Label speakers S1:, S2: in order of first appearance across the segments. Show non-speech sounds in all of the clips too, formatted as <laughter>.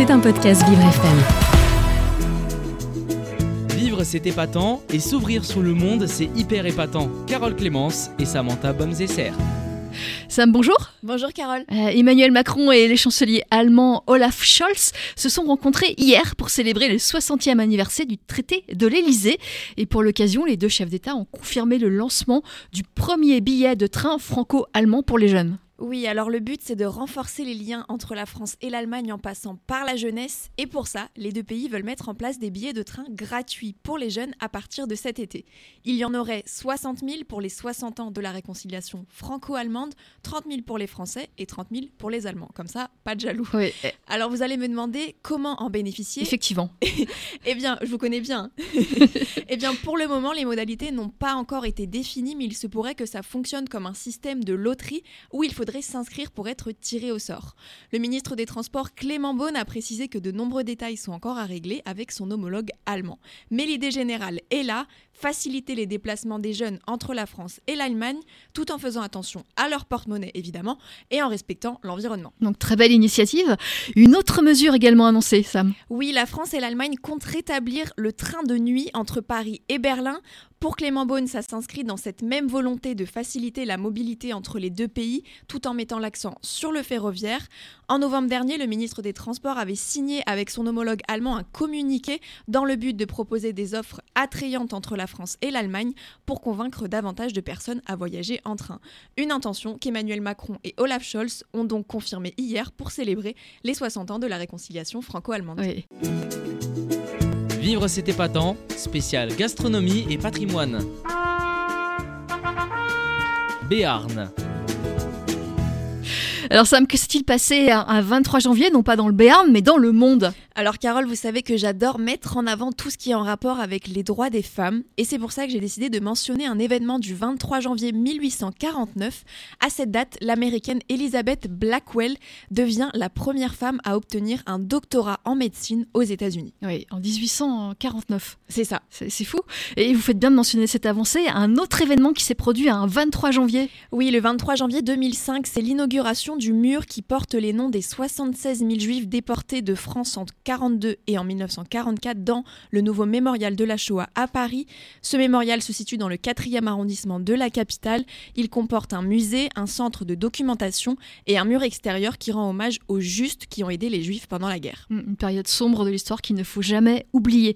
S1: C'est un podcast Vivre FM.
S2: Vivre c'est épatant et s'ouvrir sur le monde c'est hyper épatant. Carole Clémence et Samantha Bomzesser.
S1: Sam, bonjour.
S3: Bonjour Carole.
S1: Euh, Emmanuel Macron et les chanceliers allemands Olaf Scholz se sont rencontrés hier pour célébrer le 60e anniversaire du traité de l'Elysée. Et pour l'occasion, les deux chefs d'État ont confirmé le lancement du premier billet de train franco-allemand pour les jeunes.
S3: Oui, alors le but c'est de renforcer les liens entre la France et l'Allemagne en passant par la jeunesse et pour ça, les deux pays veulent mettre en place des billets de train gratuits pour les jeunes à partir de cet été. Il y en aurait 60 000 pour les 60 ans de la réconciliation franco-allemande, 30 000 pour les Français et 30 000 pour les Allemands. Comme ça, pas de jaloux.
S1: Oui,
S3: Alors vous allez me demander comment en bénéficier.
S1: effectivement. <laughs>
S3: Eh bien, je vous connais bien. <laughs> eh bien, pour le moment, les modalités n'ont pas encore été définies, mais il se pourrait que ça fonctionne comme un système de loterie où il faudrait s'inscrire pour être tiré au sort. Le ministre des Transports Clément Beaune a précisé que de nombreux détails sont encore à régler avec son homologue allemand. Mais l'idée générale est là, faciliter les déplacements des jeunes entre la France et l'Allemagne, tout en faisant attention à leur porte-monnaie évidemment et en respectant l'environnement.
S1: Donc très belle initiative. Une autre mesure également annoncée, Sam.
S3: Oui, la France et l'Allemagne comptent rétablir le train de nuit entre Paris et Berlin. Pour Clément Beaune, ça s'inscrit dans cette même volonté de faciliter la mobilité entre les deux pays, tout en mettant l'accent sur le ferroviaire. En novembre dernier, le ministre des Transports avait signé avec son homologue allemand un communiqué dans le but de proposer des offres attrayantes entre la France et l'Allemagne pour convaincre davantage de personnes à voyager en train. Une intention qu'Emmanuel Macron et Olaf Scholz ont donc confirmée hier pour célébrer les 60 ans de la réconciliation franco-allemande.
S2: Vivre c'est épatant, spécial gastronomie et patrimoine. Béarn.
S1: Alors Sam, que s'est-il passé un un 23 janvier, non pas dans le Béarn, mais dans le monde?
S3: Alors Carole, vous savez que j'adore mettre en avant tout ce qui est en rapport avec les droits des femmes et c'est pour ça que j'ai décidé de mentionner un événement du 23 janvier 1849. À cette date, l'américaine Elizabeth Blackwell devient la première femme à obtenir un doctorat en médecine aux États-Unis.
S1: Oui, en 1849.
S3: C'est ça.
S1: C'est c'est fou. Et vous faites bien de mentionner cette avancée. Un autre événement qui s'est produit un 23 janvier.
S3: Oui, le 23 janvier 2005, c'est l'inauguration du mur qui porte les noms des 76 000 juifs déportés de France entre 42 et en 1944 dans le nouveau mémorial de la Shoah à Paris. Ce mémorial se situe dans le 4e arrondissement de la capitale. Il comporte un musée, un centre de documentation et un mur extérieur qui rend hommage aux justes qui ont aidé les juifs pendant la guerre.
S1: Hmm, Une période sombre de l'histoire qu'il ne faut jamais oublier.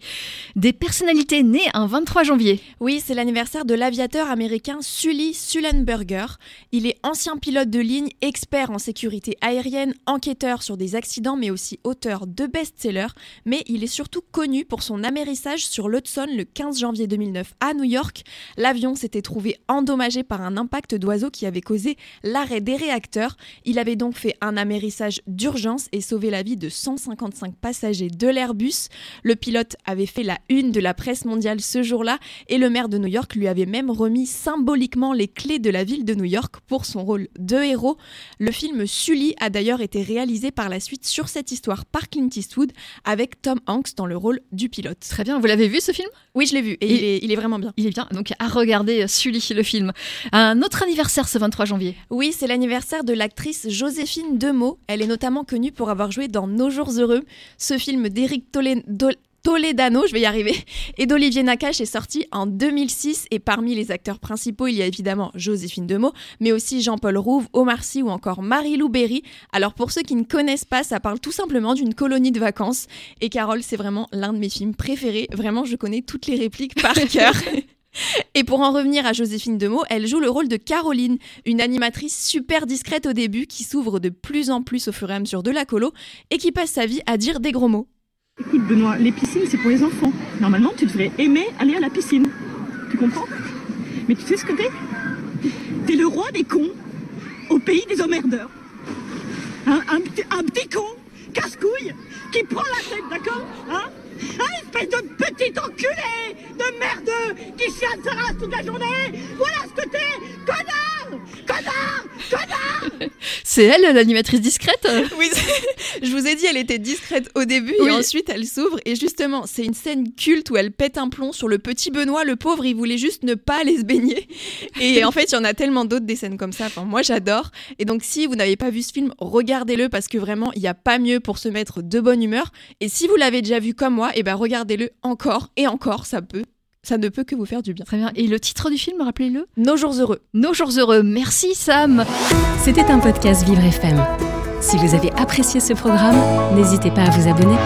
S1: Des personnalités nées un 23 janvier.
S3: Oui, c'est l'anniversaire de l'aviateur américain Sully Sullenberger. Il est ancien pilote de ligne, expert en sécurité aérienne, enquêteur sur des accidents, mais aussi auteur de best-sellers. Mais il est surtout connu pour son amérissage sur l'Hudson le 15 janvier 2009 à New York. L'avion s'était trouvé endommagé par un impact d'oiseau qui avait causé l'arrêt des réacteurs. Il avait donc fait un amérissage d'urgence et sauvé la vie de 155 passagers de l'Airbus. Le pilote avait fait la une de la presse mondiale ce jour-là et le maire de New York lui avait même remis symboliquement les clés de la ville de New York pour son rôle de héros. Le film Sully a d'ailleurs été réalisé par la suite sur cette histoire par Clint Eastwood avec Tom Hanks dans le rôle du pilote.
S1: Très bien, vous l'avez vu ce film?
S3: Oui, je l'ai vu et,
S1: Et-
S3: il, est, il est vraiment bien.
S1: Il est bien, donc à regarder euh, Sully, le film. Un autre anniversaire ce 23 janvier.
S3: Oui, c'est l'anniversaire de l'actrice Joséphine Demeaux. Elle est notamment connue pour avoir joué dans Nos jours heureux, ce film d'Éric Dol- Toledano, je vais y arriver, <laughs> et d'Olivier Nakache est sorti en 2006 et parmi les acteurs principaux, il y a évidemment Joséphine Demeaux, mais aussi Jean-Paul Rouve, Omar Sy ou encore Marie-Lou Berry. Alors pour ceux qui ne connaissent pas, ça parle tout simplement d'une colonie de vacances et Carole, c'est vraiment l'un de mes films préférés. Vraiment, je connais toutes les répliques par <laughs> cœur. Et pour en revenir à Joséphine Demeaux, elle joue le rôle de Caroline, une animatrice super discrète au début qui s'ouvre de plus en plus au fur et à mesure de la colo et qui passe sa vie à dire des gros mots.
S4: Écoute Benoît, les piscines c'est pour les enfants. Normalement tu devrais aimer aller à la piscine. Tu comprends? Mais tu sais ce que t'es? T'es le roi des cons au pays des emmerdeurs. Hein, un, petit- con, casse-couille, qui prend la tête, d'accord? Hein? Un espèce de petit enculé de merdeux qui chiale sa race toute la journée. Voilà ce que t'es Connard! Connard <laughs>
S1: C'est elle, l'animatrice discrète?
S3: Oui, Je vous ai dit, elle était discrète au début
S1: Oui.
S3: et ensuite elle s'ouvre. Et justement, c'est une scène culte où elle pète un plomb sur le petit Benoît. Le pauvre, il voulait juste ne pas aller se baigner. Et en fait, il y en a tellement d'autres des scènes comme ça. Enfin, moi, j'adore. Et donc, si vous n'avez pas vu ce film, regardez-le parce que vraiment, il n'y a pas mieux pour se mettre de bonne humeur. Et si vous l'avez déjà vu comme moi, et ben regardez-le encore et encore. Ça peut, ça ne peut que vous faire du bien.
S1: Très bien. Et le titre du film, rappelez-le?
S3: Nos jours heureux.
S1: Nos jours heureux. Merci Sam.
S5: C'était un podcast Vivre FM. Si vous avez apprécié ce programme, n'hésitez pas à vous abonner.